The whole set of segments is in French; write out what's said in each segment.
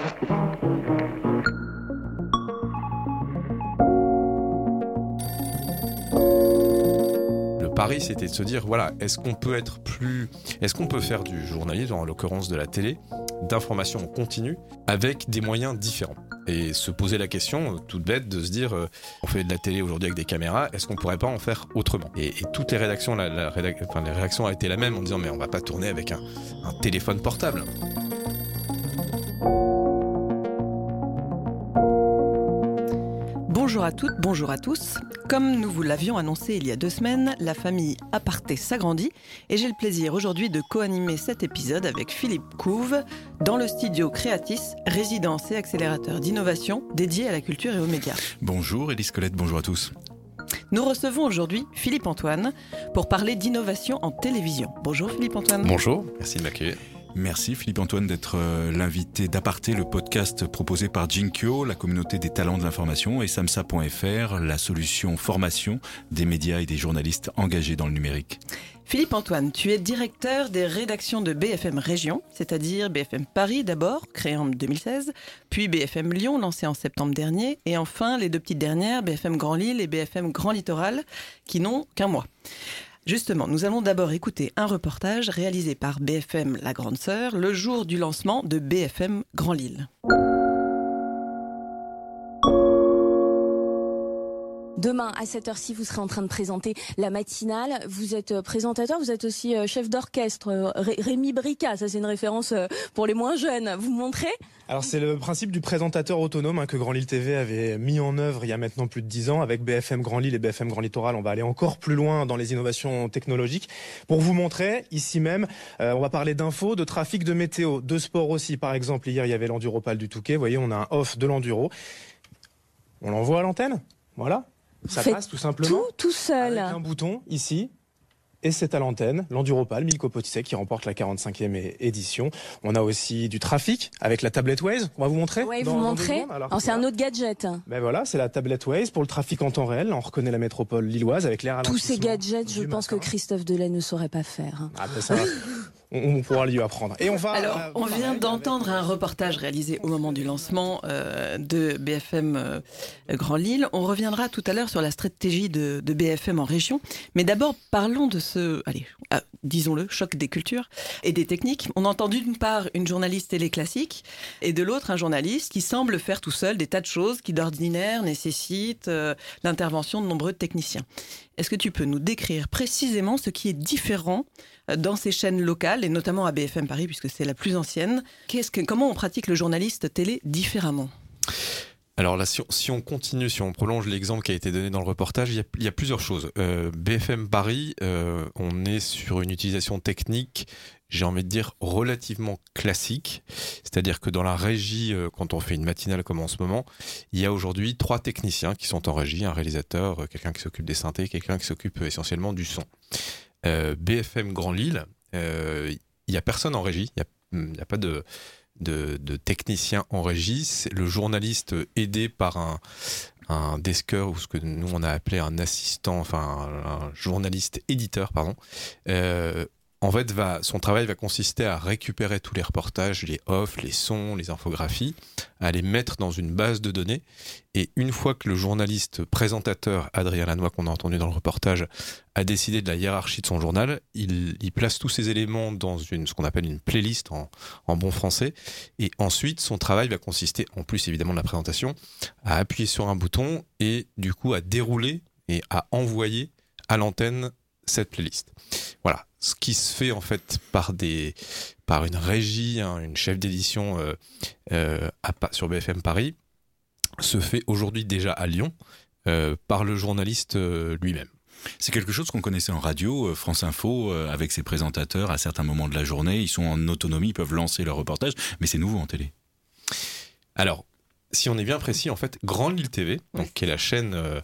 Le pari, c'était de se dire, voilà, est-ce qu'on peut être plus, est-ce qu'on peut faire du journalisme, en l'occurrence de la télé, d'information continue, avec des moyens différents? Et se poser la question, euh, toute bête, de se dire, euh, on fait de la télé aujourd'hui avec des caméras, est-ce qu'on pourrait pas en faire autrement? Et, toutes les rédactions, réactions a été la même en disant, mais on va pas tourner avec un téléphone portable. Bonjour à toutes, bonjour à tous. Comme nous vous l'avions annoncé il y a deux semaines, la famille Aparté s'agrandit et j'ai le plaisir aujourd'hui de co-animer cet épisode avec Philippe Couve dans le studio Creatis, résidence et accélérateur d'innovation dédié à la culture et aux médias. Bonjour Élise Colette, bonjour à tous. Nous recevons aujourd'hui Philippe Antoine pour parler d'innovation en télévision. Bonjour Philippe Antoine. Bonjour, merci de m'accueillir. Merci Philippe-Antoine d'être euh, l'invité d'Aparté, le podcast proposé par Jinkyo, la communauté des talents de l'information, et samsa.fr, la solution formation des médias et des journalistes engagés dans le numérique. Philippe Antoine, tu es directeur des rédactions de BFM Région, c'est-à-dire BFM Paris d'abord, créé en 2016, puis BFM Lyon, lancé en septembre dernier, et enfin les deux petites dernières, BFM Grand Lille et BFM Grand Littoral, qui n'ont qu'un mois. Justement, nous allons d'abord écouter un reportage réalisé par BFM La Grande Sœur le jour du lancement de BFM Grand Lille. Demain, à cette heure-ci, vous serez en train de présenter la matinale. Vous êtes euh, présentateur, vous êtes aussi euh, chef d'orchestre. Euh, Rémi Brica, ça c'est une référence pour les moins jeunes. Vous montrez? Alors c'est le principe du présentateur autonome hein, que Grand Lille TV avait mis en œuvre il y a maintenant plus de 10 ans. Avec BFM Grand Lille et BFM Grand Littoral, on va aller encore plus loin dans les innovations technologiques. Pour vous montrer, ici même, on va parler d'infos, de trafic, de météo, de sport aussi. Par exemple, hier, il y avait l'enduropal du Touquet. Vous voyez, on a un off de l'enduro. On l'envoie à l'antenne? Voilà. Ça passe tout simplement. Tout, tout seul. Avec un bouton ici. Et c'est à l'antenne, l'Enduropal, Milko Potisek, qui remporte la 45e édition. On a aussi du trafic avec la tablette Waze. On va vous montrer. Oui, vous montrer. c'est un autre gadget. Ben voilà, c'est la tablette Waze pour le trafic en temps réel. On reconnaît la métropole lilloise avec l'air Tous ces gadgets, je pense que Christophe Delay ne saurait pas faire. Hein. Ah, ben ça on, pourra lui apprendre. Et on va. Alors, on vient d'entendre un reportage réalisé au moment du lancement euh, de BFM euh, Grand Lille. On reviendra tout à l'heure sur la stratégie de, BFM en région. Mais d'abord, parlons de ce, allez, disons-le, choc des cultures et des techniques. On entend d'une part une journaliste télé classique et de l'autre un journaliste qui semble faire tout seul des tas de choses qui d'ordinaire nécessitent euh, l'intervention de nombreux techniciens. Est-ce que tu peux nous décrire précisément ce qui est différent euh, dans ces chaînes locales, et notamment à BFM Paris, puisque c'est la plus ancienne? Comment on pratique le journaliste télé différemment? Alors là, si on, continue, si on prolonge l'exemple qui a été donné dans le reportage, il y a, plusieurs choses. Euh, BFM Paris, euh, on est sur une utilisation technique, j'ai envie de dire, relativement classique. C'est-à-dire que dans la régie, quand on fait une matinale comme en ce moment, il y a aujourd'hui trois techniciens qui sont en régie, un réalisateur, quelqu'un qui s'occupe des synthés, quelqu'un qui s'occupe essentiellement du son. Euh, BFM Grand Lille, il euh, n'y a personne en régie, il n'y a, pas de, de, technicien en régie. Le journaliste aidé par un, un desker ou ce que nous on a appelé un assistant, enfin un, journaliste éditeur, pardon, euh, en fait, son travail va consister à récupérer tous les reportages, les offs, les sons, les infographies, à les mettre dans une base de données. Et une fois que le journaliste présentateur Adrien Lanois, qu'on a entendu dans le reportage, a décidé de la hiérarchie de son journal, il, place tous ces éléments dans ce qu'on appelle une playlist en bon français. Et ensuite, son travail va consister, en plus évidemment de la présentation, à appuyer sur un bouton et du coup à dérouler et à envoyer à l'antenne cette playlist. Voilà, ce qui se fait en fait par des par une régie, hein, une chef d'édition euh, euh, sur BFM Paris, se fait aujourd'hui déjà à Lyon euh, par le journaliste lui-même. C'est quelque chose qu'on connaissait en radio, France Info, avec ses présentateurs à certains moments de la journée, ils sont en autonomie, ils peuvent lancer leur reportage, mais c'est nouveau en télé. Alors, si on est bien précis, en fait, Grande Lille TV, donc, qui est la chaîne euh,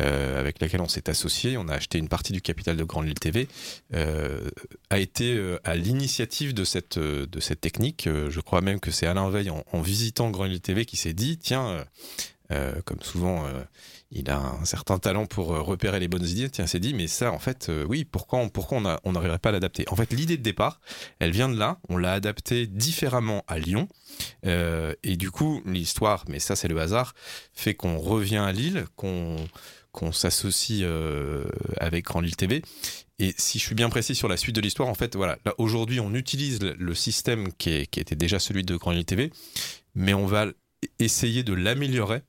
euh, avec laquelle on s'est associé, on a acheté une partie du capital de Grande Lille TV, euh, a été à l'initiative de cette, de cette technique. je crois même que c'est Alain Veil, en, visitant Grande Lille TV, qui s'est dit, tiens, comme souvent, il a un certain talent pour repérer les bonnes idées. Tiens, s'est dit, mais ça, en fait, oui, pourquoi, pourquoi on n'arriverait pas à l'adapter? En fait, l'idée de départ, elle vient de là. On l'a adaptée différemment à Lyon. et du coup, l'histoire, mais ça, c'est le hasard, fait qu'on revient à Lille, qu'on s'associe euh, avec Grand Lille TV. Et si je suis bien précis sur la suite de l'histoire, en fait, voilà, là aujourd'hui, on utilise le système qui, était déjà celui de Grand Lille TV, mais on va essayer de l'améliorer, euh,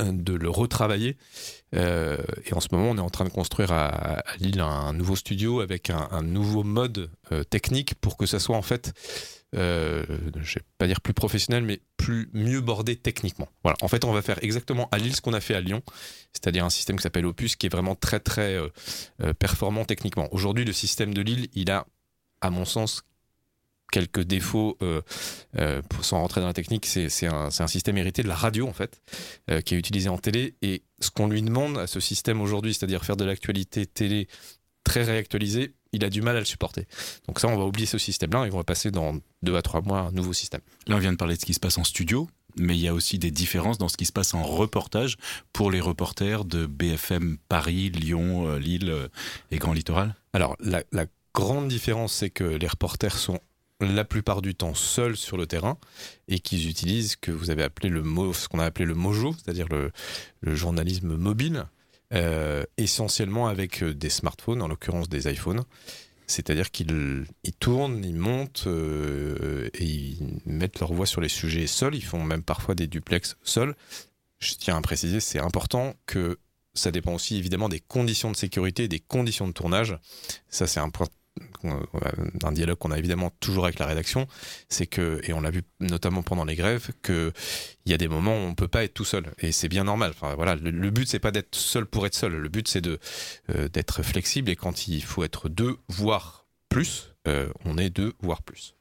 de le retravailler. Euh, et en ce moment, on est en train de construire à, Lille un, nouveau studio avec un, nouveau mode technique pour que ça soit en fait euh, je vais pas dire plus professionnel, mais plus mieux bordé techniquement. Voilà. En fait, on va faire exactement à Lille ce qu'on a fait à Lyon, c'est-à-dire un système qui s'appelle Opus, qui est vraiment très très euh, euh, performant techniquement. Aujourd'hui, le système de Lille, il a, à mon sens, quelques défauts, euh, pour, sans rentrer dans la technique, c'est un, un, système hérité de la radio en fait, qui est utilisé en télé. Et ce qu'on lui demande à ce système aujourd'hui, c'est-à-dire faire de l'actualité télé très réactualisée, il a du mal à le supporter. Donc ça, on va oublier ce système-là et on va passer dans deux à trois mois un nouveau système. Là, on vient de parler de ce qui se passe en studio, mais il y a aussi des différences dans ce qui se passe en reportage pour les reporters de BFM Paris, Lyon, euh, Lille euh, et Grand Littoral? Alors, la, grande différence, c'est que les reporters sont la plupart du temps seuls sur le terrain et qu'ils utilisent ce que vous avez appelé le ce qu'on a appelé le mojo, c'est-à-dire le, journalisme mobile. Euh, essentiellement avec euh, des smartphones, en l'occurrence des iPhones. C'est-à-dire qu'ils tournent, ils montent euh, et ils mettent leur voix sur les sujets seuls. Ils font même parfois des duplex seuls. Je tiens à préciser, c'est important que ça dépend aussi évidemment des conditions de sécurité des conditions de tournage. Ça, c'est un point d'un dialogue qu'on a évidemment toujours avec la rédaction, c'est que, et on l'a vu notamment pendant les grèves, qu'il y a des moments où on peut pas être tout seul. Et c'est bien normal. Enfin, voilà, le, but, c'est pas d'être seul pour être seul. Le but, c'est de, euh, d'être flexible. Et quand il faut être deux, voire plus, euh, on est deux, voire plus.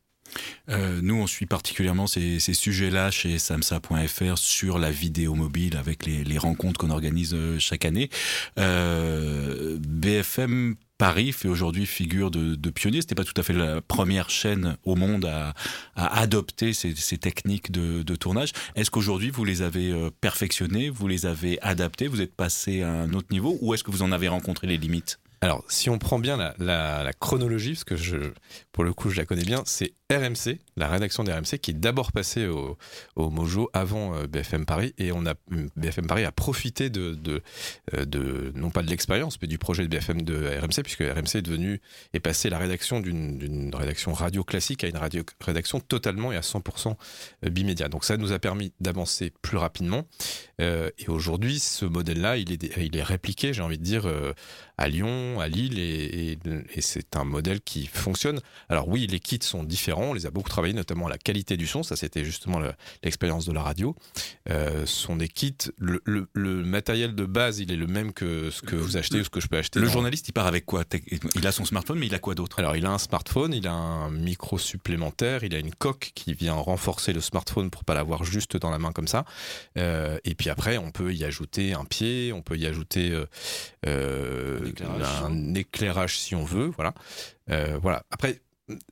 Euh, nous, on suit particulièrement ces, ces sujets-là chez samsa.fr sur la vidéo mobile avec les, les rencontres qu'on organise chaque année. Euh, BFM Paris fait aujourd'hui figure de, de pionnier. C'était pas tout à fait la première chaîne au monde à, à adopter ces, ces, techniques de, de tournage. Est-ce qu'aujourd'hui vous les avez euh, perfectionnées, vous les avez adaptées, vous êtes passé à un autre niveau, ou est-ce que vous en avez rencontré les limites? Alors, si on prend bien la, chronologie, parce que pour le coup, je la connais bien, c'est RMC, la rédaction d'RMC, qui est d'abord passée au, Mojo avant euh, BFM Paris, et on a BFM Paris a profité euh, de non pas de l'expérience, mais du projet de BFM de RMC, puisque RMC est devenu est passé la rédaction d'une rédaction radio classique à une radio rédaction totalement et à 100% euh, bimédia. Donc ça nous a permis d'avancer plus rapidement. Et aujourd'hui, ce modèle-là, il est, il est répliqué, j'ai envie de dire, à Lyon, à Lille, et, et, c'est un modèle qui fonctionne. Alors oui, les kits sont différents, on les a beaucoup travaillés, notamment la qualité du son, ça c'était justement l'expérience de la radio. Euh, ce sont des kits, le, le, le, matériel de base, il est le même que ce que vous achetez ou ce que je peux acheter. Le journaliste, il part avec quoi Il a son smartphone, mais il a quoi d'autre? Alors il a un smartphone, il a un micro supplémentaire, il a une coque qui vient renforcer le smartphone pour pas l'avoir juste dans la main comme ça. Euh, et puis après, on peut y ajouter un pied, on peut y ajouter euh, euh un, éclairage. si on veut. Voilà. Euh, voilà. Après,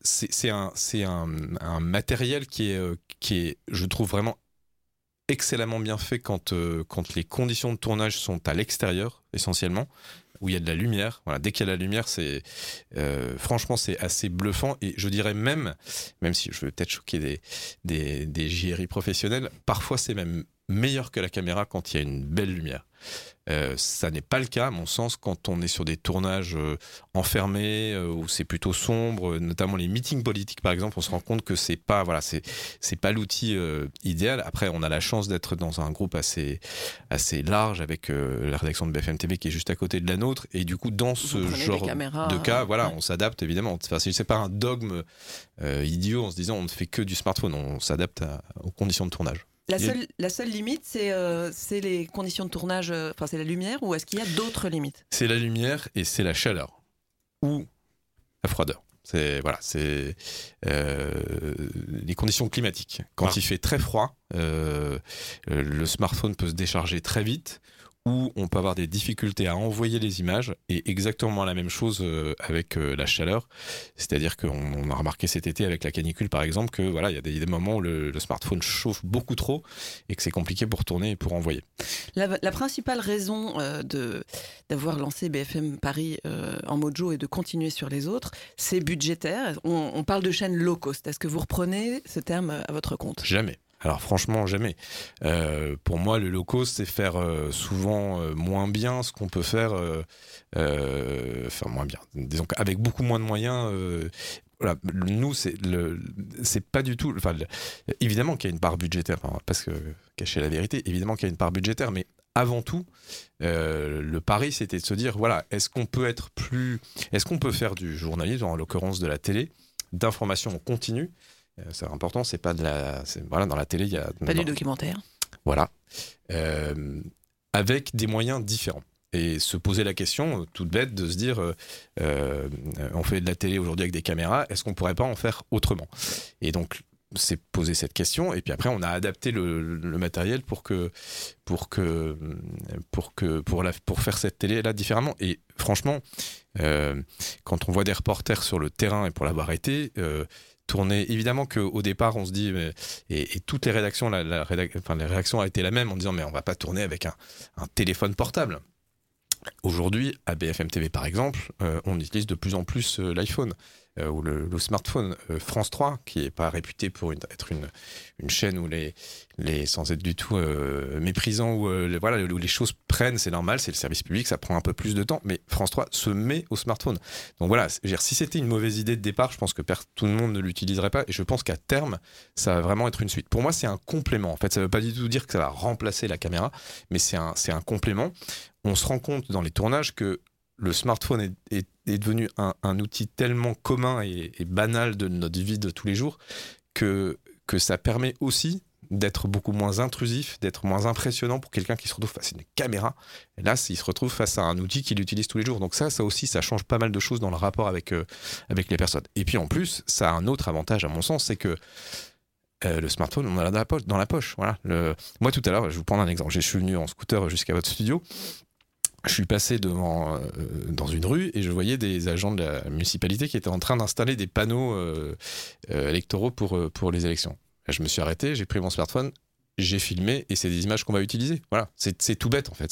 c'est un, un, un, matériel qui est, euh, qui est, je trouve vraiment excellemment bien fait quand, quand les conditions de tournage sont à l'extérieur, essentiellement où il y a de la lumière. Voilà, dès qu'il y a de la lumière, c'est euh, franchement c'est assez bluffant et je dirais même, même si je veux peut-être choquer des, des, des JRI professionnels, parfois c'est même meilleur que la caméra quand il y a une belle lumière. Euh, ça n'est pas le cas, à mon sens, quand on est sur des tournages euh, enfermés euh, où c'est plutôt sombre, notamment les meetings politiques par exemple, on se rend compte que c'est pas voilà, c'est c'est pas l'outil idéal. Après, on a la chance d'être dans un groupe assez assez large avec la rédaction de BFM TV qui est juste à côté de la nôtre et du coup dans ce genre de cas, voilà, on s'adapte évidemment. Enfin, c'est pas un dogme idiot en se disant on ne fait que du smartphone, on s'adapte aux conditions de tournage. La seule, la seule limite, c'est euh, les conditions de tournage, euh, enfin c'est la lumière, ou est-ce qu'il y a d'autres limites? C'est la lumière et c'est la chaleur, ou la froideur. C'est voilà, c'est euh, les conditions climatiques. Quand ah. il fait très froid, euh, le smartphone peut se décharger très vite, où on peut avoir des difficultés à envoyer les images et exactement la même chose euh, avec euh, la chaleur. C'est-à-dire qu'on a remarqué cet été avec la canicule par exemple que voilà, il y a des, moments où le, smartphone chauffe beaucoup trop et que c'est compliqué pour tourner et pour envoyer. La, principale raison euh, de d'avoir lancé BFM Paris en Mojo et de continuer sur les autres, c'est budgétaire. On, on parle de chaîne low cost. Est-ce que vous reprenez ce terme à votre compte? Jamais. Alors franchement, jamais. Euh, pour moi, le low cost, c'est faire euh, souvent euh, moins bien ce qu'on peut faire, enfin moins bien. Disons avec beaucoup moins de moyens. voilà, nous, c'est pas du tout. Enfin, évidemment qu'il y a une part budgétaire, parce que cacher la vérité, évidemment qu'il y a une part budgétaire, mais avant tout, le pari, c'était de se dire, voilà, est-ce qu'on peut être plus, est-ce qu'on peut faire du journalisme, en l'occurrence de la télé, d'information en continu, c'est important, c'est pas de la. Voilà, dans la télé, il y a. Pas du documentaire. Voilà. Euh, avec des moyens différents. Et se poser la question, toute bête, de se dire euh, on fait de la télé aujourd'hui avec des caméras, est-ce qu'on pourrait pas en faire autrement? Et donc, c'est poser cette question et puis après on a adapté le, matériel pour que pour que pour que pour la pour faire cette télé là différemment et franchement quand on voit des reporters sur le terrain et pour l'avoir été tourner. Évidemment qu'au départ, on se dit, et, toutes les rédactions, la, les réactions ont été la même en disant, mais on va pas tourner avec un, téléphone portable. Aujourd'hui, à BFM TV par exemple, euh, on utilise de plus en plus euh, l'iPhone. Euh, ou le, smartphone euh, France 3, qui n'est pas réputé pour être une, chaîne où les, sans être du tout euh, méprisant, où, les, voilà, où les choses prennent, c'est normal, c'est le service public, ça prend un peu plus de temps, mais France 3 se met au smartphone. Donc voilà, si c'était une mauvaise idée de départ, je pense que tout le monde ne l'utiliserait pas, et je pense qu'à terme, ça va vraiment être une suite. Pour moi, c'est un complément. En fait, ça ne veut pas du tout dire que ça va remplacer la caméra, mais c'est un complément. On se rend compte dans les tournages que le smartphone est, devenu un, outil tellement commun et, banal de notre vie de tous les jours que, que ça permet aussi d'être beaucoup moins intrusif, d'être moins impressionnant pour quelqu'un qui se retrouve face à une caméra. Là, il se retrouve face à un outil qu'il utilise tous les jours. Donc ça, ça aussi, ça change pas mal de choses dans le rapport avec, euh, avec les personnes. Et puis en plus, ça a un autre avantage à mon sens, c'est que euh, le smartphone, on a dans la poche. Dans la poche voilà. Moi, tout à l'heure, je vais vous prendre un exemple. Je suis venu en scooter jusqu'à votre studio je suis passé devant euh, dans une rue et je voyais des agents de la municipalité qui étaient en train d'installer des panneaux euh, euh, électoraux pour, pour les élections. je me suis arrêté, j'ai pris mon smartphone, j'ai filmé et c'est des images qu'on va utiliser. Voilà, c'est tout bête en fait.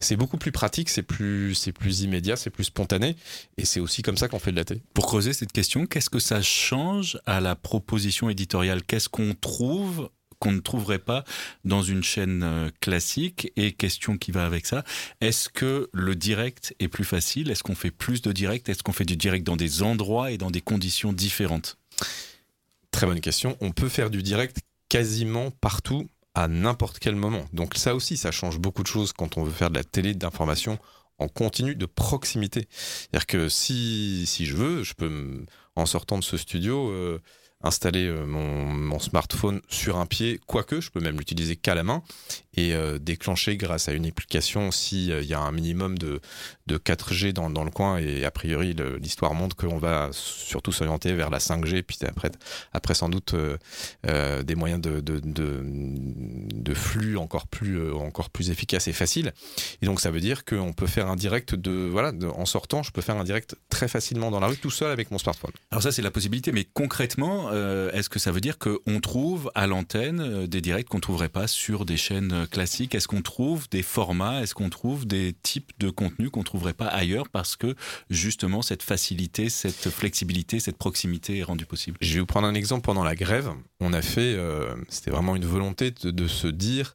C'est beaucoup plus pratique, c'est plus, plus immédiat, c'est plus spontané et c'est aussi comme ça qu'on fait de la télé. Pour creuser cette question, qu'est-ce que ça change à la proposition éditoriale? Qu'est-ce qu'on trouve qu'on ne trouverait pas dans une chaîne euh, classique Et question qui va avec ça, est-ce que le direct est plus facile? Est-ce qu'on fait plus de direct? Est-ce qu'on fait du direct dans des endroits et dans des conditions différentes? Très bonne question. On peut faire du direct quasiment partout à n'importe quel moment. Donc ça aussi, ça change beaucoup de choses quand on veut faire de la télé d'information en continu de proximité. C'est-à-dire que si, si je veux, je peux, en sortant de ce studio, euh, installer euh, mon, smartphone sur un pied, quoique je peux même l'utiliser qu'à la main et euh, déclencher grâce à une application s'il euh, y a un minimum de, de 4G dans, dans le coin et a priori l'histoire montre qu'on va surtout s'orienter vers la 5G puis après, après sans doute des moyens de, de, de, flux encore plus, encore plus efficaces et faciles et donc ça veut dire qu'on peut faire un direct de voilà en sortant je peux faire un direct très facilement dans la rue tout seul avec mon smartphone. Alors ça c'est la possibilité mais concrètement euh, est-ce que ça veut dire qu'on trouve à l'antenne euh, des directs qu'on ne trouverait pas sur des chaînes euh, classiques? Est-ce qu'on trouve des formats? Est-ce qu'on trouve des types de contenus qu'on ne trouverait pas ailleurs parce que justement cette facilité, cette flexibilité, cette proximité est rendue possible? Je vais vous prendre un exemple. Pendant la grève. On a fait, c'était vraiment une volonté de, se dire,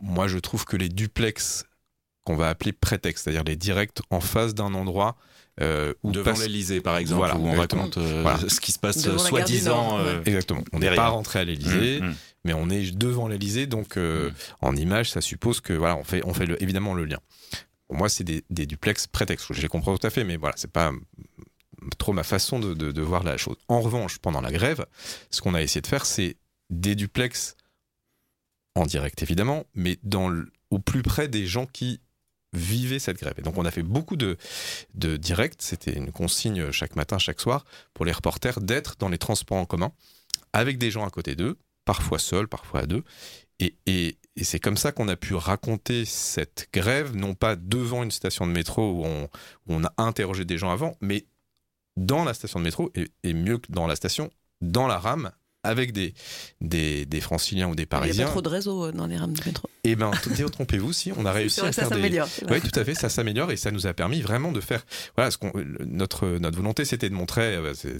moi je trouve que les duplex qu'on va appeler prétexte, c'est-à-dire les directs en face d'un endroit euh, devant l'Elysée par exemple où on raconte euh, ce qui se passe soi-disant euh, exactement. On n'est pas rentré à l'Elysée mmh, mmh. mais on est devant l'Elysée donc euh, mmh. en image ça suppose que voilà on fait on fait le, évidemment le lien. Pour moi c'est des, des, duplex prétextes. Je les comprends tout à fait mais voilà c'est pas trop ma façon de, de, de, voir la chose. En revanche pendant la grève ce qu'on a essayé de faire c'est des duplex en direct évidemment mais dans le, au plus près des gens qui vivez cette grève. Et donc on a fait beaucoup de, de directs, c'était une consigne chaque matin, chaque soir, pour les reporters d'être dans les transports en commun, avec des gens à côté d'eux, parfois seuls, parfois à deux, et, et, et c'est comme ça qu'on a pu raconter cette grève, non pas devant une station de métro où on, on a interrogé des gens avant, mais dans la station de métro, et, et mieux que dans la station, dans la rame, avec des, des, des franciliens ou des Il n'y a parisiens. pas trop de réseau euh, dans les rames de métro. Et ben, trompez-vous, si, on a réussi à ça faire des, oui, tout à fait, ça s'améliore et ça nous a permis vraiment de faire. Voilà, ce qu'on, le- notre, notre volonté, c'était de montrer, euh, c'est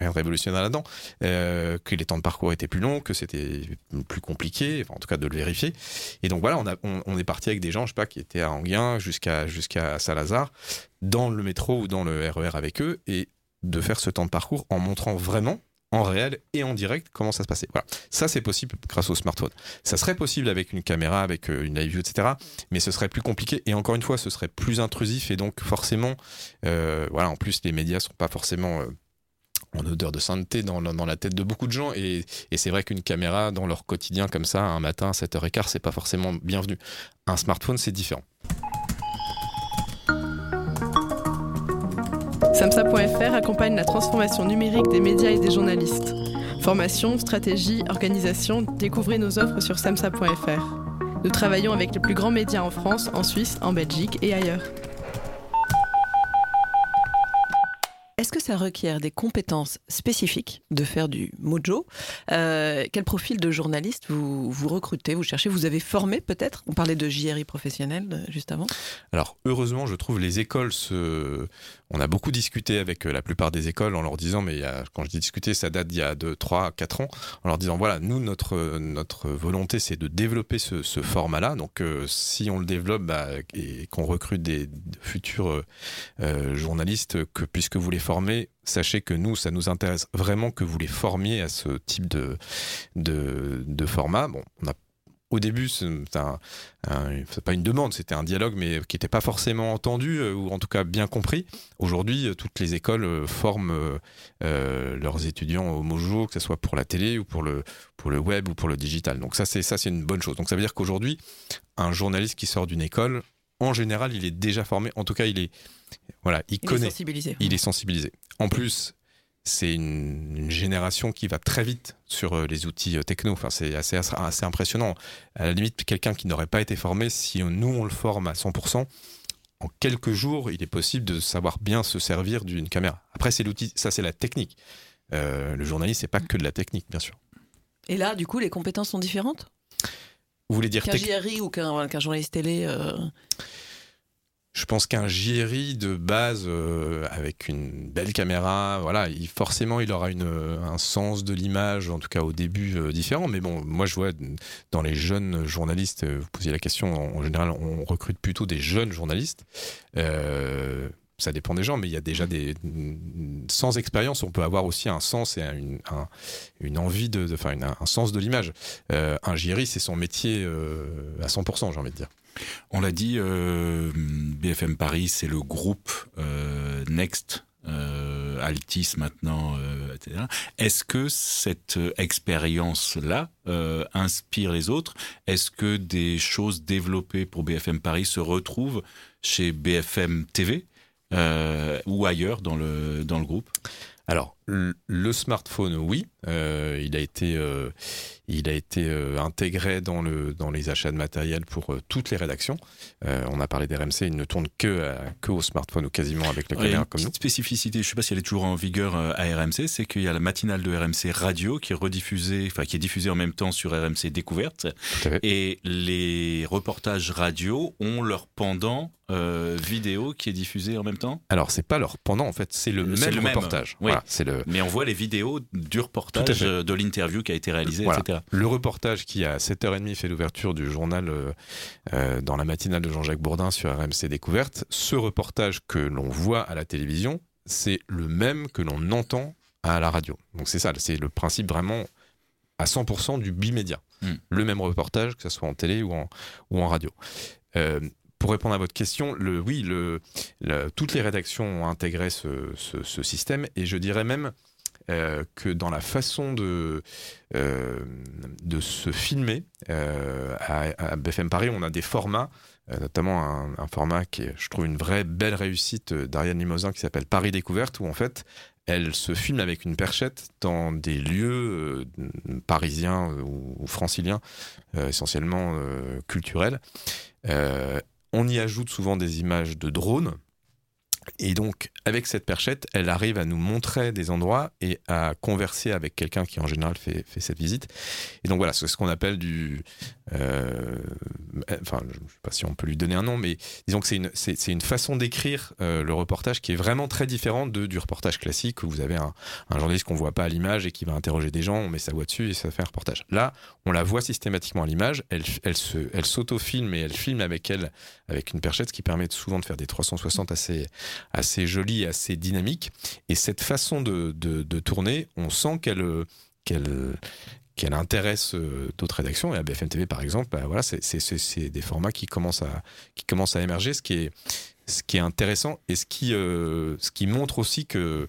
rien de révolutionnaire là-dedans, euh, que les temps de parcours étaient plus longs, que c'était plus compliqué, enfin, en tout cas de le vérifier. Et donc voilà, on, a, on, on est parti avec des gens, je sais pas, qui étaient à Anguien jusqu'à jusqu'à Saint-Lazare, dans le métro ou dans le RER avec eux, et de faire ce temps de parcours en montrant vraiment en réel et en direct comment ça se passait. Voilà. Ça, c'est possible grâce au smartphone. Ça serait possible avec une caméra, avec euh, une live view, etc. Mais ce serait plus compliqué et encore une fois, ce serait plus intrusif et donc forcément, euh, voilà. En plus, les médias sont pas forcément euh, en odeur de sainteté dans, la tête de beaucoup de gens et, et c'est vrai qu'une caméra dans leur quotidien comme ça, un matin à 7h15, c'est pas forcément bienvenu. Un smartphone, c'est différent. SAMSA.fr accompagne la transformation numérique des médias et des journalistes. Formation, stratégie, organisation, découvrez nos offres sur SAMSA.fr. Nous travaillons avec les plus grands médias en France, en Suisse, en Belgique et ailleurs. Est-ce que ça requiert des compétences spécifiques de faire du mojo? Euh, Quel profil de journaliste vous, vous recrutez, vous cherchez? Vous avez formé peut-être? On parlait de JRI professionnel euh, juste avant. Alors, heureusement, je trouve les écoles se. On a beaucoup discuté avec euh, la plupart des écoles en leur disant, mais il y a- quand je dis discuter, ça date d'il y a 2, 3, 4 ans, en leur disant, voilà, nous, notre, notre volonté, c'est de développer ce, format-là. Donc, euh, si on le développe bah, et qu'on recrute des futurs euh, journalistes, que puisque vous les formez, sachez que nous, ça nous intéresse vraiment que vous les formiez à ce type de, de, de format. Bon, on a au début, c'est un, un- pas une demande, c'était un dialogue, mais qui n'était pas forcément entendu euh, ou en tout cas bien compris. Aujourd'hui, euh, toutes les écoles euh, forment euh, leurs étudiants au Mojo, que ce soit pour la télé ou pour le pour le web ou pour le digital. Donc ça, c'est ça, c'est une bonne chose. Donc ça veut dire qu'aujourd'hui, un journaliste qui sort d'une école, en général, il est déjà formé. En tout cas, il est voilà, il, Il est connaît, sensibilisé. il est sensibilisé. En plus, c'est une, une génération qui va très vite sur euh, les outils euh, techno. Enfin, c'est assez, assez impressionnant. À la limite, quelqu'un qui n'aurait pas été formé, si on- nous on le forme à 100%, en quelques jours, il est possible de savoir bien se servir d'une caméra. Après, c'est l'outil, ça c'est la technique. Euh, le journaliste, c'est pas que de la technique, bien sûr. Et là, du coup, les compétences sont différentes? Vous voulez dire Qu'un JRI ou qu'un journaliste télé euh, Je pense qu'un JRI de base euh, avec une belle caméra, voilà, il, forcément il aura une, euh, un sens de l'image, en tout cas au début euh, différent. Mais bon, moi je vois dans les jeunes journalistes, vous posiez la question, en, général on recrute plutôt des jeunes journalistes. Ça dépend des gens, mais il y a déjà des sans expérience, on peut avoir aussi un sens et une, un- une envie de, enfin un sens de l'image. Un JRI, c'est son métier à 100%, j'ai envie de dire. On l'a dit, euh, BFM Paris, c'est le groupe euh, Next. euh, Altis maintenant, etc. Est-ce que cette expérience-là inspire les autres? Est-ce que des choses développées pour BFM Paris se retrouvent chez BFM TV ou ailleurs dans le, dans le groupe? Alors, le smartphone, oui, il a été, il a été euh, intégré dans, le, dans les achats de matériel pour euh, toutes les rédactions. Euh, on a parlé d'RMC, il ne tourne que, à- que au smartphone ou quasiment avec la caméra une comme nous. petite spécificité, je ne sais pas si elle est toujours en vigueur à RMC, c'est qu'il y a la matinale de RMC Radio qui est rediffusée, enfin qui est diffusée en même temps sur RMC Découverte, et les reportages radio ont leur pendant euh, vidéo qui est diffusé en même temps. Alors, c'est pas leur pendant, en fait, c'est le même le même, reportage. oui. Voilà, c'est le, Mais on voit les vidéos du reportage euh, de l'interview qui a été réalisée, Voilà. etc. Le reportage qui, à 7h30, fait l'ouverture du journal euh, dans la matinale de Jean-Jacques Bourdin sur RMC Découverte, ce reportage que l'on voit à la télévision, c'est le même que l'on entend à la radio. Donc c'est ça, c'est le principe vraiment à 100% du bimédia. Hmm. Le même reportage, que ce soit en télé ou en, ou en radio. Euh, pour répondre à votre question, oui, toutes les rédactions ont intégré ce, système et je dirais même euh, que dans la façon de, euh, se filmer, euh, à, BFM Paris, on a des formats, notamment un, un format qui est, je trouve, une vraie belle réussite d'Ariane Limousin qui s'appelle Paris Découverte, où en fait, elle se filme avec une perchette dans des lieux parisiens ou, franciliens, essentiellement culturels. On y ajoute souvent des images de drones et donc, avec cette perchette, elle arrive à nous montrer des endroits et à converser avec quelqu'un qui, en général, fait, fait cette visite. Et donc, voilà, c'est ce qu'on appelle du. Euh, enfin, je ne sais pas si on peut lui donner un nom, mais disons que c'est une, c'est, une façon d'écrire euh, le reportage qui est vraiment très différente de, du reportage classique où vous avez un, journaliste qu'on ne voit pas à l'image et qui va interroger des gens, on met sa voix dessus et ça fait un reportage. Là, on la voit systématiquement à l'image, elle, elle, se, elle s'auto-filme et elle filme avec elle, avec une perchette, ce qui permet souvent de faire des 360 assez assez jolie, assez dynamique. Et cette façon de, de, tourner, on sent qu'elle qu'elle qu'elle intéresse euh, d'autres rédactions. Et à BFM TV, par exemple, bah, voilà, c'est des formats qui commencent à, qui commencent à émerger, ce qui est, ce qui est intéressant et ce qui, euh, ce qui montre aussi que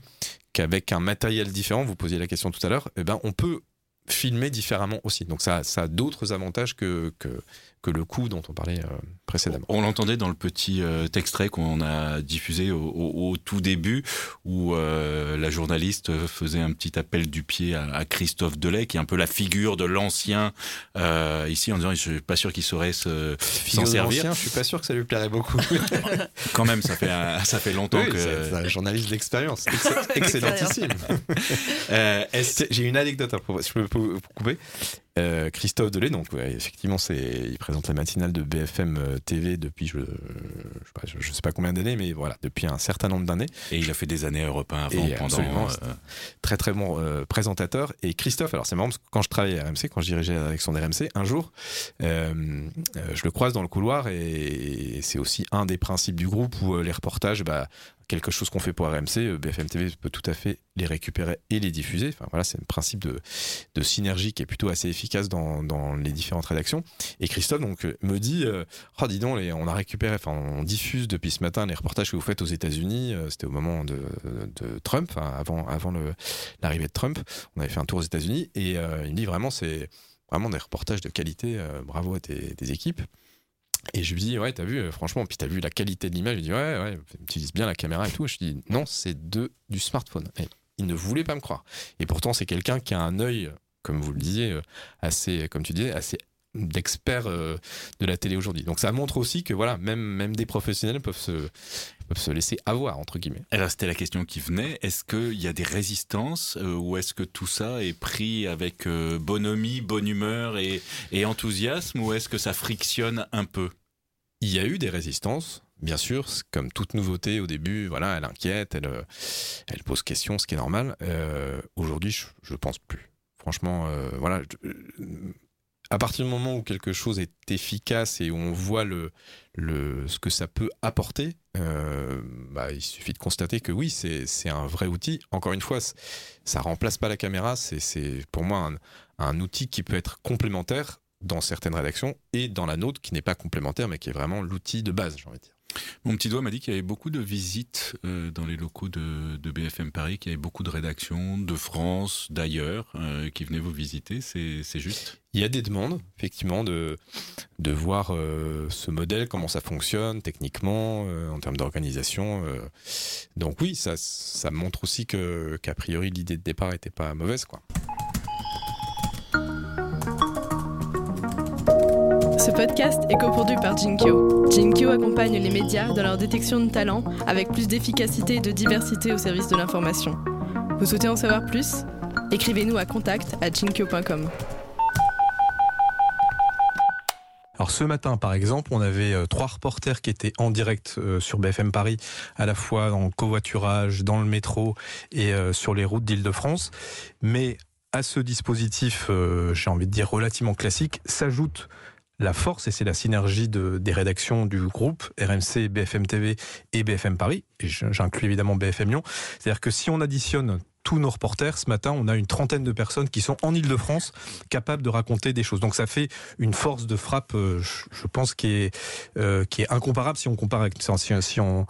qu'avec un matériel différent, vous posiez la question tout à l'heure, eh ben, on peut filmer différemment aussi. Donc ça, ça a d'autres avantages que, que, que le coût dont on parlait euh, précédemment. On l'entendait dans le petit euh, extrait qu'on a diffusé au, tout début, où euh, la journaliste faisait un petit appel du pied à, Christophe Delay, qui est un peu la figure de l'ancien ici, en disant je suis pas sûr qu'il saurait se s'en servir. Je suis pas sûr que ça lui plairait beaucoup. Quand même, ça fait ça fait longtemps que c'est un journaliste d'expérience, excellentissime. J'ai une anecdote à propos. Je peux vous couper. Euh, Christophe Delay, donc effectivement, c'est, il présente la matinale de BFM euh, TV depuis je, je, sais, pas, combien d'années, mais voilà, depuis un certain nombre d'années. Et il a fait des années européens avant, et pendant. Euh, très très bon présentateur. Et Christophe, alors c'est marrant parce que quand je travaillais à RMC, quand je dirigeais la direction d'RMC, un jour, je le croise dans le couloir et c'est aussi un des principes du groupe où les reportages, bah, quelque chose qu'on fait pour RMC, euh, BFM TV peut tout à fait les récupérer et les diffuser. Enfin voilà, c'est un principe de, synergie qui est plutôt assez efficace dans, les différentes rédactions. Et Christophe donc euh, me dit, euh, oh dis donc, on a récupéré, enfin on diffuse depuis ce matin les reportages que vous faites aux États-Unis. C'était au moment de, Trump, avant l'arrivée de Trump. On avait fait un tour aux États-Unis et il me dit vraiment c'est vraiment des reportages de qualité. bravo à tes équipes. Et je lui dis, ouais, t'as vu, euh, franchement, puis t'as vu la qualité de l'image. Il dit, ouais, ouais, utilise bien la caméra et tout. Je lui dis, non, c'est du smartphone. Et il ne voulait pas me croire. Et pourtant, c'est quelqu'un qui a un œil, comme vous le disiez, euh, assez, comme tu disais, assez d'experts euh, de la télé aujourd'hui. Donc ça montre aussi que voilà, même, même des professionnels peuvent se, peuvent se laisser avoir, entre guillemets. Alors c'était la question qui venait, est-ce qu'il y a des résistances ou est-ce que tout ça est pris avec bonhomie, bonne humeur et, et enthousiasme ou est-ce que ça frictionne un peu? Il y a eu des résistances, bien sûr, comme toute nouveauté au début, voilà, elle inquiète, elle, euh, elle pose question, ce qui est normal. Euh, aujourd'hui, je, ne pense plus. Franchement, euh, voilà. À partir du moment où quelque chose est efficace et où on voit le, le, ce que ça peut apporter, bah, il suffit de constater que oui, c'est un vrai outil. Encore une fois, ça remplace pas la caméra, c'est pour moi un, un outil qui peut être complémentaire dans certaines rédactions et dans la nôtre qui n'est pas complémentaire mais qui est vraiment l'outil de base, j'ai envie de dire. Mon petit doigt m'a dit qu'il y avait beaucoup de visites euh, dans les locaux de, BFM Paris, qu'il y avait beaucoup de rédactions de France, d'ailleurs, euh, qui venaient vous visiter. C'est juste? Il y a des demandes, effectivement, de, de voir euh, ce modèle, comment ça fonctionne techniquement, en termes d'organisation. Donc oui, ça, ça montre aussi qu'a priori l'idée de départ n'était pas mauvaise. quoi. Ce podcast est coproduit par Jinkyo. Jinkyo accompagne les médias dans leur détection de talents avec plus d'efficacité et de diversité au service de l'information. Vous souhaitez en savoir plus? Écrivez-nous à contact à jinkyo.com. Alors ce matin, par exemple, on avait euh, trois reporters qui étaient en direct euh, sur BFM Paris, à la fois en covoiturage, dans le métro et euh, sur les routes d'Île-de-France. Mais à ce dispositif, j'ai envie de dire relativement classique, s'ajoute la force, et c'est la synergie de, des rédactions du groupe, RMC, BFM TV et BFM Paris, et j'inclus évidemment BFM Lyon. C'est-à-dire que si on additionne tous nos reporters, ce matin, on a une trentaine de personnes qui sont en Ile-de-France capables de raconter des choses. Donc ça fait une force de frappe, euh, je pense, qui est, euh, qui est incomparable si on compare avec, si, on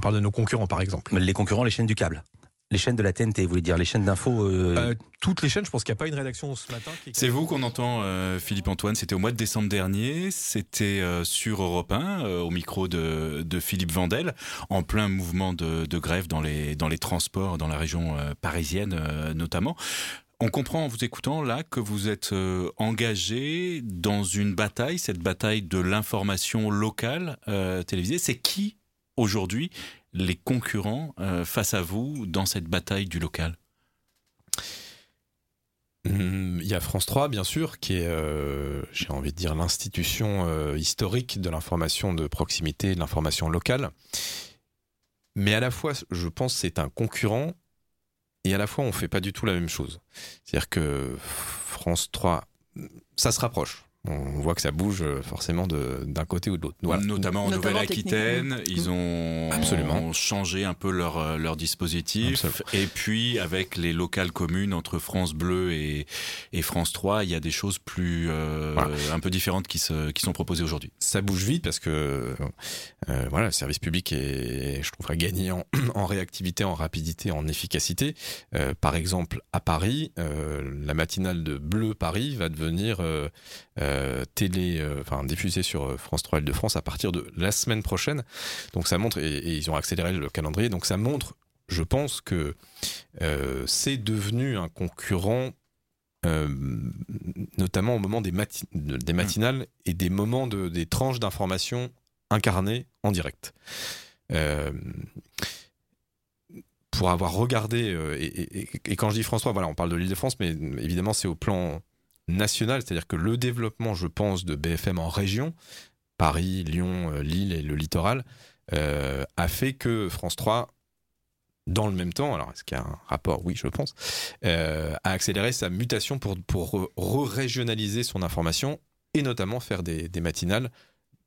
parle de nos concurrents, par exemple. Les concurrents, les chaînes du câble les chaînes de la TNT, vous voulez dire les chaînes d'infos euh, euh, Toutes les chaînes, je pense qu'il n'y a pas une rédaction ce matin. C'est vous qu'on entend, euh, Philippe Antoine. C'était au mois de décembre dernier. C'était sur Europe 1, au micro de, Philippe Vandel, en plein mouvement de, grève dans les, dans les transports, dans la région parisienne notamment. On comprend en vous écoutant là que vous êtes engagé dans une bataille, cette bataille de l'information locale télévisée. C'est qui aujourd'hui les concurrents euh, face à vous dans cette bataille du local? Hum, il y a France 3, bien sûr, qui est, euh, j'ai envie de dire, l'institution euh, historique de l'information de proximité, de l'information locale. Mais à la fois, je pense c'est un concurrent et à la fois, on ne fait pas du tout la même chose. C'est-à-dire que France 3, ça se rapproche on voit que ça bouge euh, forcément d'un côté ou de l'autre. Notamment en Nouvelle-Aquitaine, ils ont Absolument. changé un peu leur, euh, leur dispositif. Et puis avec les locales communes entre France Bleu et, et France 3, il y a des choses plus euh, un peu différentes qui, se, qui sont proposées aujourd'hui. Ça bouge vite parce que voilà, le service public est, je trouve, gagné en, en, réactivité, en rapidité, en efficacité. par exemple, à Paris, la matinale de Bleu Paris va devenir euh, télé, euh, enfin diffusée sur euh, France 3 de France à partir de la semaine prochaine. Donc ça montre, et, ils ont accéléré le calendrier, donc ça montre, je pense que c'est devenu un concurrent notamment au moment des, des matinales et des moments de, des tranches d'information incarnées en direct. pour avoir regardé, et, et, quand je dis France 3, voilà, on parle de l'île de France, mais évidemment c'est au plan c'est-à-dire que le développement, je pense, de BFM en région, Paris, Lyon, euh, Lille et le littoral, euh, a fait que France 3 dans le même temps, alors est-ce qu'il y a un rapport? Oui, je pense, euh, a accéléré sa mutation pour, pour re-régionaliser son information et notamment faire des, matinales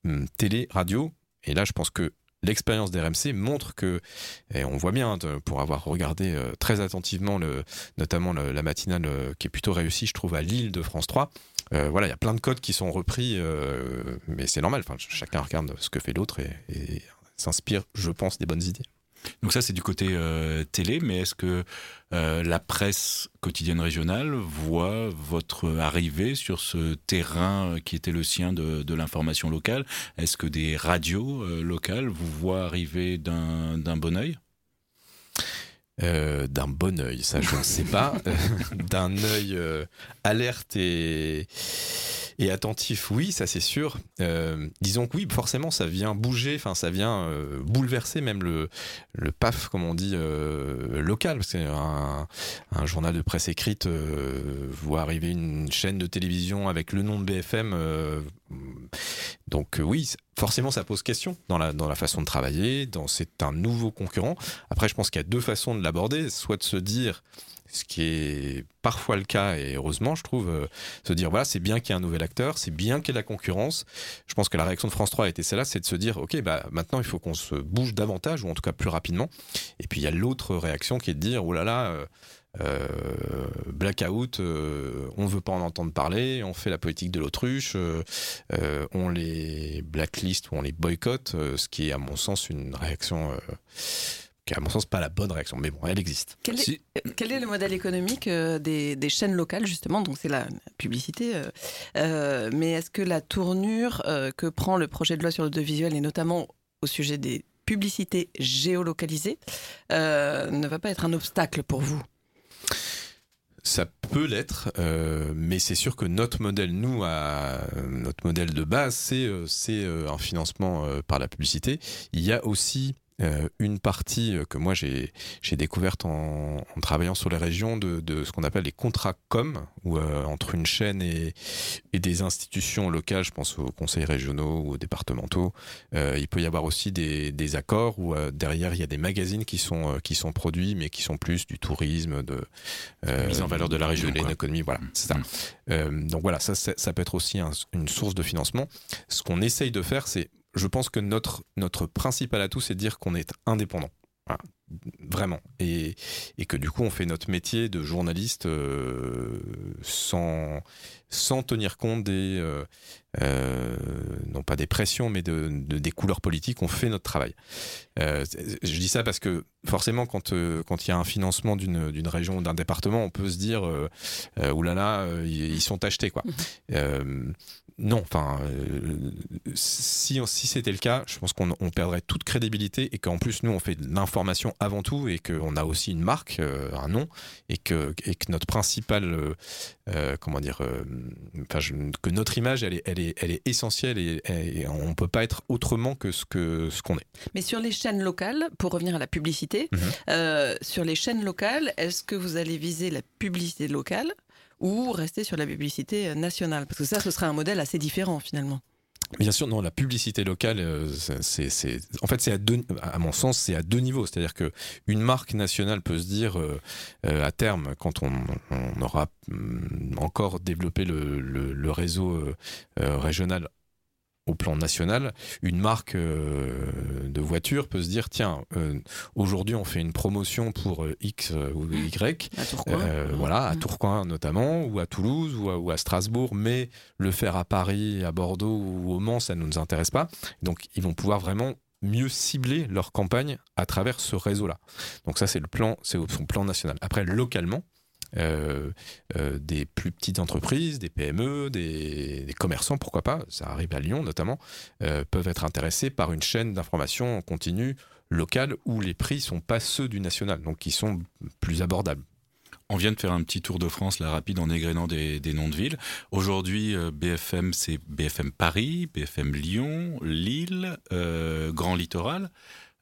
hum, télé, radio. Et là, je pense que l'expérience d'RMC montre que, et on voit bien, hein, pour avoir regardé euh, très attentivement, notamment la matinale euh, qui est plutôt réussie, je trouve, à Lille de France 3, euh, voilà, il y a plein de codes qui sont repris, mais c'est normal, chacun regarde ce que fait l'autre et s'inspire, je pense, des bonnes idées. Donc ça, c'est du côté euh, télé, mais est-ce que euh, la presse quotidienne régionale voit votre arrivée sur ce terrain qui était le sien de, l'information locale? Est-ce que des radios euh, locales vous voient arriver d'un bon oeil? D'un bon oeil, ça je ne sais pas, d'un oeil alerte et, et attentif, oui, ça c'est sûr. Euh, disons que oui, forcément, ça vient bouger, enfin, ça vient euh, bouleverser même le, le PAF, comme on dit, euh, local. Parce un, un, journal de presse écrite voit arriver une chaîne de télévision avec le nom de BFM. donc oui, forcément, ça pose question dans la, dans la façon de travailler. C'est un nouveau concurrent. Après, je pense qu'il y a deux façons de l'aborder. Soit de se dire ce qui est parfois le cas, et heureusement, je trouve, euh, se dire, voilà, c'est bien qu'il y ait un nouvel acteur, c'est bien qu'il y ait la concurrence. Je pense que la réaction de France 3 a été celle-là, c'est de se dire, ok, bah, maintenant, il faut qu'on se bouge davantage, ou en tout cas plus rapidement. Et puis, il y a l'autre réaction qui est de dire, oh là là, euh blackout, euh, on veut pas en entendre parler, on fait la politique de l'autruche, on les blacklist ou on les boycotte, ce qui est à mon sens une réaction qui à mon sens pas la bonne réaction, mais bon, elle existe. Quel est, quel est le modèle économique euh, des, des, chaînes locales, justement? Donc c'est la publicité, euh, euh, mais est-ce que la tournure que prend le projet de loi sur l'audiovisuel, et notamment au sujet des publicités géolocalisées, ne va pas être un obstacle pour vous? Ça peut l'être, mais c'est sûr que notre modèle, nous, à, notre modèle de base, c'est c'est un financement par la publicité. Il y a aussi euh, une partie euh, que moi j'ai découverte en, en, travaillant sur les régions de, de ce qu'on appelle les contrats com, où euh, entre une chaîne et, et, des institutions locales, je pense aux conseils régionaux ou aux départementaux, euh, il peut y avoir aussi des, des accords où derrière il y a des magazines qui sont qui sont produits, mais qui sont plus du tourisme, de mise en valeur de la région, de l'économie, voilà, c'est ça. Mmh. donc voilà, ça, ça peut être aussi une source de financement. Ce qu'on essaye de faire, c'est je pense que notre, notre principal atout, c'est de dire qu'on est indépendant. Vraiment. Et, et, que du coup, on fait notre métier de journaliste euh, sans, sans tenir compte des, euh, euh, non pas des pressions, mais de, de, des couleurs politiques. On fait notre travail. Je dis ça parce que forcément, quand quand il y a un financement d'une d'une région ou d'un département, on peut se dire, oulala, ils, ils sont achetés quoi. Non, enfin, si si c'était le cas, je pense qu'on on perdrait toute crédibilité et qu'en plus nous on fait de l'information avant tout et qu'on a aussi une marque, un nom et que et que notre principal comment dire, enfin que notre image elle est elle est elle est essentielle et, et on ne peut pas être autrement que ce qu'on ce qu'on est. Mais sur les chaînes locales, pour revenir à la publicité, mmh. euh, sur les chaînes locales, est-ce que vous allez viser la publicité locale ou rester sur la publicité nationale Parce que ça, ce serait un modèle assez différent finalement. Bien sûr, non, la publicité locale, euh, c'est, en fait, c'est à deux, mon sens, c'est à deux niveaux. C'est-à-dire que une marque nationale peut se dire, euh, euh, à terme, quand on, aura mm, encore développé le, réseau euh, euh, régional au plan national, une marque euh, de voiture peut se dire tiens, euh, aujourd'hui on fait une promotion pour euh, X ou Y, à Tourcoing, voilà, à Tourcoing notamment, ou à Toulouse, ou à, ou à, Strasbourg, mais le faire à Paris, à Bordeaux ou au Mans, ça ne nous intéresse pas. Donc ils vont pouvoir vraiment mieux cibler leur campagne à travers ce réseau-là. Donc ça c'est le plan, c'est son plan national. Après localement, des plus petites entreprises, des PME, des, commerçants, pourquoi pas, ça arrive à Lyon notamment, euh, peuvent être intéressés par une chaîne d'information en continu locale où les prix sont pas ceux du national, donc qui sont plus abordables. On vient de faire un petit tour de France, là, rapide, en égrénant des, noms de villes. Aujourd'hui, euh, BFM, c'est BFM Paris, BFM Lyon, Lille, euh, Grand Littoral.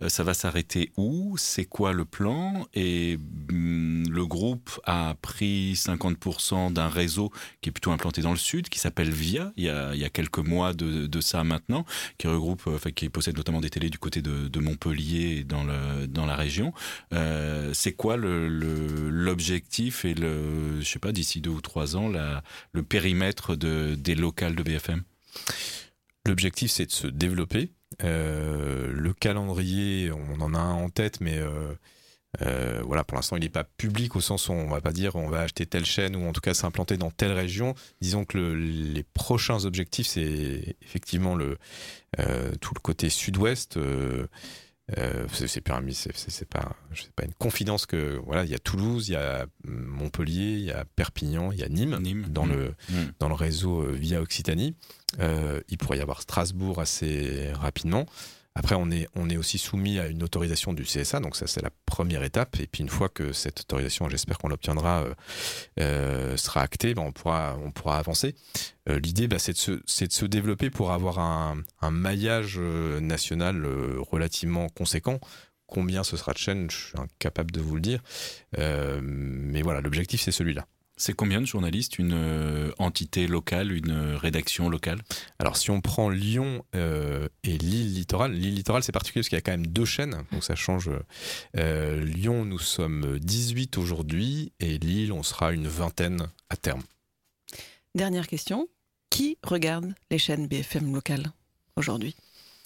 Euh, ça va s'arrêter où? C'est quoi le plan? Et hum, le groupe a pris 50% d'un réseau qui est plutôt implanté dans le sud, qui s'appelle VIA, il y, a, quelques mois de, ça maintenant, qui regroupe, enfin, qui possède notamment des télés du côté de, Montpellier dans, le, dans la région. Euh, c'est quoi l'objectif et le, je sais pas, d'ici deux ou trois ans, le périmètre de, des locales de BFM L'objectif, c'est de se développer, euh, le calendrier, on en a un en tête, mais euh, euh, voilà, pour l'instant, il n'est pas public au sens où on va pas dire on va acheter telle chaîne ou en tout cas s'implanter dans telle région. Disons que le, les prochains objectifs, c'est effectivement euh, tout le côté sud-ouest. Euh, c'est pas c'est pas pas une confidence que voilà il y a Toulouse il y a Montpellier il y a Perpignan il y a Nîmes, Nîmes. dans mmh. le mmh. dans le réseau via Occitanie euh, il pourrait y avoir Strasbourg assez rapidement après, on est, on est aussi soumis à une autorisation du CSA, donc ça c'est la première étape. Et puis une fois que cette autorisation, j'espère qu'on l'obtiendra, euh, euh, sera actée, ben, on, pourra, on pourra avancer. Euh, L'idée, ben, c'est de, se, de se développer pour avoir un, un maillage national relativement conséquent. Combien ce sera de chaînes, je suis incapable de vous le dire. mais voilà, l'objectif c'est celui-là. C'est combien de journalistes une euh, entité locale, une euh, rédaction locale? Alors si on prend Lyon euh, et l'île littorale, l'île littorale c'est particulier parce qu'il y a quand même deux chaînes, donc ça change. Euh, Lyon nous sommes 18 aujourd'hui et Lille on sera une vingtaine à terme. Dernière question, qui regarde les chaînes BFM locales aujourd'hui?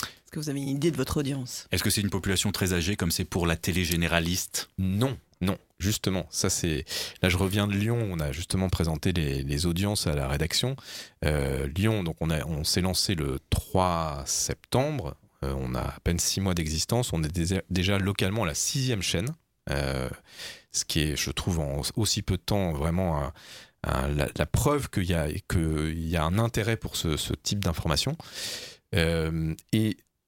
Est-ce que vous avez une idée de votre audience? Est-ce que c'est une population très âgée comme c'est pour la télé généraliste? Non, non, justement, ça c'est. Là, je reviens de Lyon. On a justement présenté les, audiences à la rédaction. Euh, Lyon, donc on s'est lancé le 3 septembre. Euh, on a à peine six mois d'existence. On est déjà, localement la sixième chaîne, euh, ce qui est, je trouve, en aussi peu de temps vraiment la, preuve qu'il y a y a un intérêt pour ce, type d'information.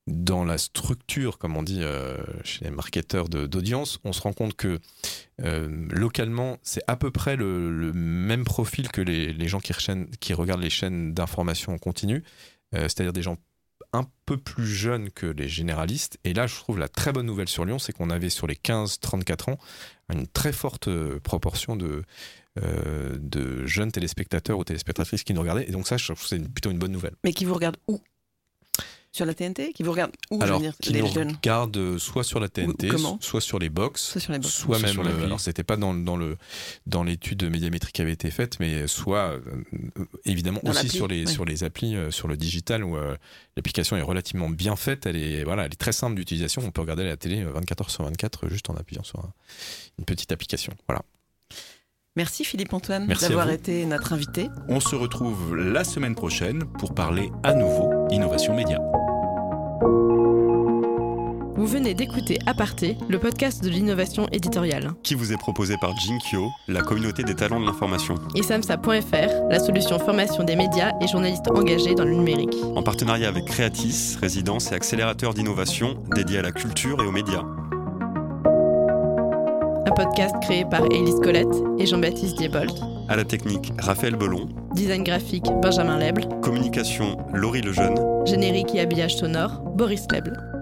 Dans la structure, comme on dit euh, chez les marketeurs d'audience, on se rend compte que euh, localement, c'est à peu près le, même profil que les, gens qui, regardent les chaînes d'information en continu, euh, c'est-à-dire des gens un peu plus jeunes que les généralistes. Et là, je trouve la très bonne nouvelle sur Lyon, c'est qu'on avait sur les 15-34 ans une très forte proportion de, jeunes téléspectateurs ou téléspectatrices qui nous regardaient. Et donc ça, je trouve c'est plutôt une bonne nouvelle. Mais qui vous regardent où? Sur la TNT Qui vous regardent Où je veux Alors, dire, qui les nous jeunes regarde euh, soit sur la TNT, comment soit sur les box, Soit sur les box. soit Soit même. sur l'appli. euh, alors, c'était pas dans, dans le dans l'étude médiamétrique qui avait été faite, mais soit euh, évidemment Dans aussi sur les ouais. sur les applis, euh, sur le digital où euh, l'application est relativement bien faite. Elle est voilà, elle est très simple d'utilisation. On peut regarder la télé euh, 24 heures sur 24 euh, juste en appuyant sur un- une petite application. Voilà. Merci Philippe Antoine Merci à d'avoir été notre invité. On se retrouve la semaine prochaine pour parler à nouveau innovation média. Vous venez d'écouter Aparté, le podcast de l'innovation éditoriale. qui vous est proposé par Jinkyo, la communauté des talents de l'information, Et samsa.fr, la solution formation des médias et journalistes engagés dans le numérique. en partenariat avec Creatis, résidence et accélérateur d'innovation dédié à la culture et aux médias. Un podcast créé par Élise Colette et Jean-Baptiste Diebold. À la technique, Raphaël Belon, Design graphique, Benjamin Leble. communication, Laurie Lejeune, Générique et habillage sonore, Boris Leble.